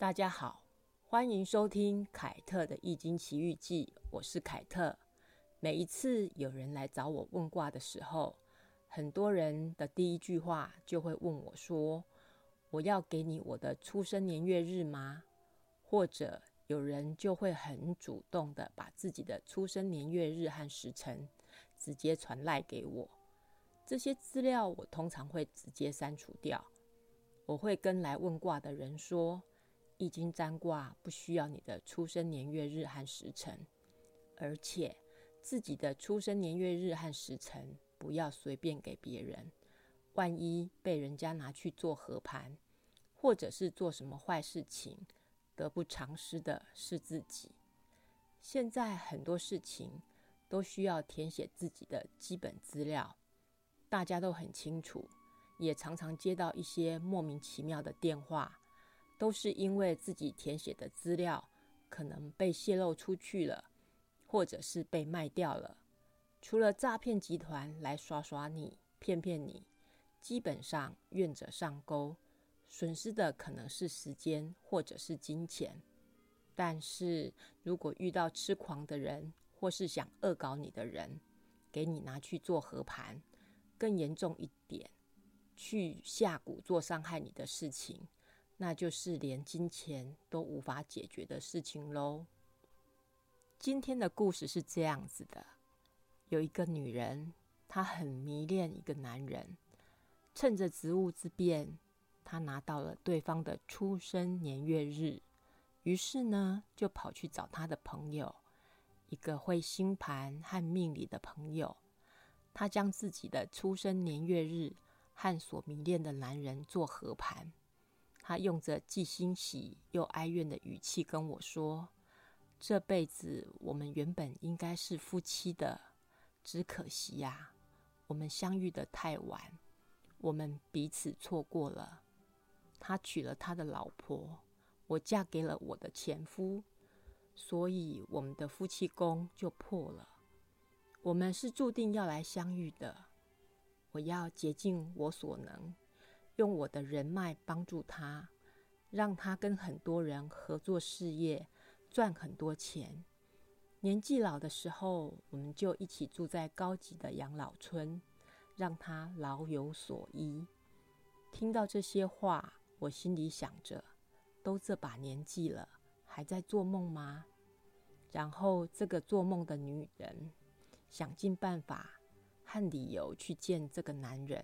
大家好，欢迎收听凯特的《易经奇遇记》，我是凯特。每一次有人来找我问卦的时候，很多人的第一句话就会问我说：“我要给你我的出生年月日吗？”或者有人就会很主动的把自己的出生年月日和时辰直接传赖给我。这些资料我通常会直接删除掉。我会跟来问卦的人说。易经占卦不需要你的出生年月日和时辰，而且自己的出生年月日和时辰不要随便给别人，万一被人家拿去做合盘，或者是做什么坏事情，得不偿失的是自己。现在很多事情都需要填写自己的基本资料，大家都很清楚，也常常接到一些莫名其妙的电话。都是因为自己填写的资料可能被泄露出去了，或者是被卖掉了。除了诈骗集团来耍耍你、骗骗你，基本上愿者上钩，损失的可能是时间或者是金钱。但是如果遇到痴狂的人，或是想恶搞你的人，给你拿去做和盘，更严重一点，去下蛊做伤害你的事情。那就是连金钱都无法解决的事情喽。今天的故事是这样子的：有一个女人，她很迷恋一个男人，趁着职务之便，她拿到了对方的出生年月日，于是呢，就跑去找她的朋友，一个会星盘和命理的朋友。她将自己的出生年月日和所迷恋的男人做合盘。他用着既欣喜又哀怨的语气跟我说：“这辈子我们原本应该是夫妻的，只可惜呀，我们相遇的太晚，我们彼此错过了。他娶了他的老婆，我嫁给了我的前夫，所以我们的夫妻宫就破了。我们是注定要来相遇的，我要竭尽我所能。”用我的人脉帮助他，让他跟很多人合作事业，赚很多钱。年纪老的时候，我们就一起住在高级的养老村，让他老有所依。听到这些话，我心里想着：都这把年纪了，还在做梦吗？然后，这个做梦的女人想尽办法和理由去见这个男人。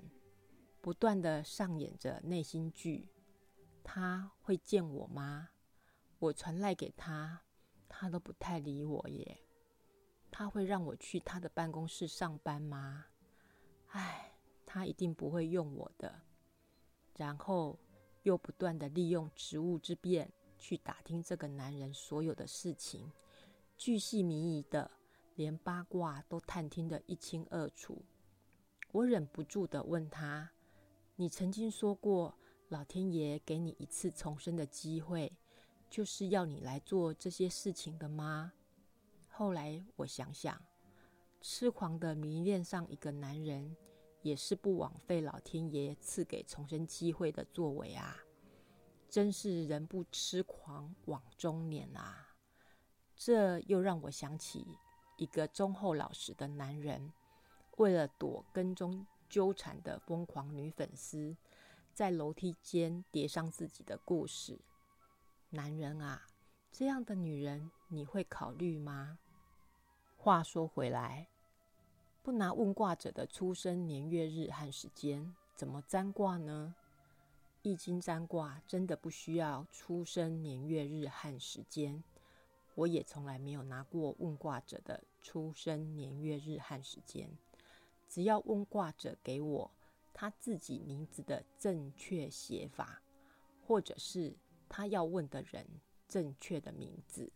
不断的上演着内心剧，他会见我吗？我传赖给他，他都不太理我耶。他会让我去他的办公室上班吗？唉，他一定不会用我的。然后又不断的利用职务之便去打听这个男人所有的事情，巨细靡遗的，连八卦都探听得一清二楚。我忍不住的问他。你曾经说过，老天爷给你一次重生的机会，就是要你来做这些事情的吗？后来我想想，痴狂的迷恋上一个男人，也是不枉费老天爷赐给重生机会的作为啊！真是人不痴狂枉中年啊！这又让我想起一个忠厚老实的男人，为了躲跟踪。纠缠的疯狂女粉丝，在楼梯间叠上自己的故事。男人啊，这样的女人你会考虑吗？话说回来，不拿问卦者的出生年月日和时间，怎么占卦呢？易经占卦真的不需要出生年月日和时间。我也从来没有拿过问卦者的出生年月日和时间。只要问卦者给我他自己名字的正确写法，或者是他要问的人正确的名字，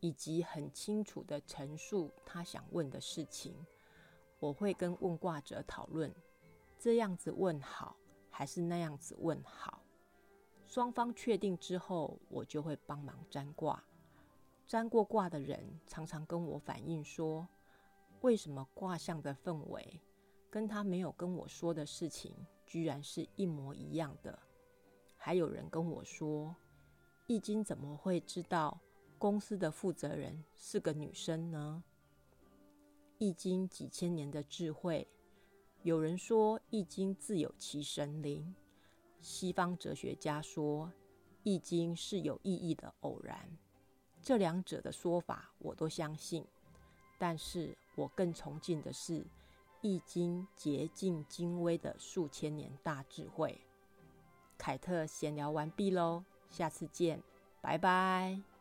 以及很清楚的陈述他想问的事情，我会跟问卦者讨论，这样子问好还是那样子问好。双方确定之后，我就会帮忙占卦。占过卦的人常常跟我反映说。为什么卦象的氛围跟他没有跟我说的事情，居然是一模一样的？还有人跟我说，易经怎么会知道公司的负责人是个女生呢？易经几千年的智慧，有人说易经自有其神灵，西方哲学家说易经是有意义的偶然。这两者的说法我都相信，但是我更崇敬的是易经洁净精微的数千年大智慧。凯特闲聊完毕喽，下次见，拜拜。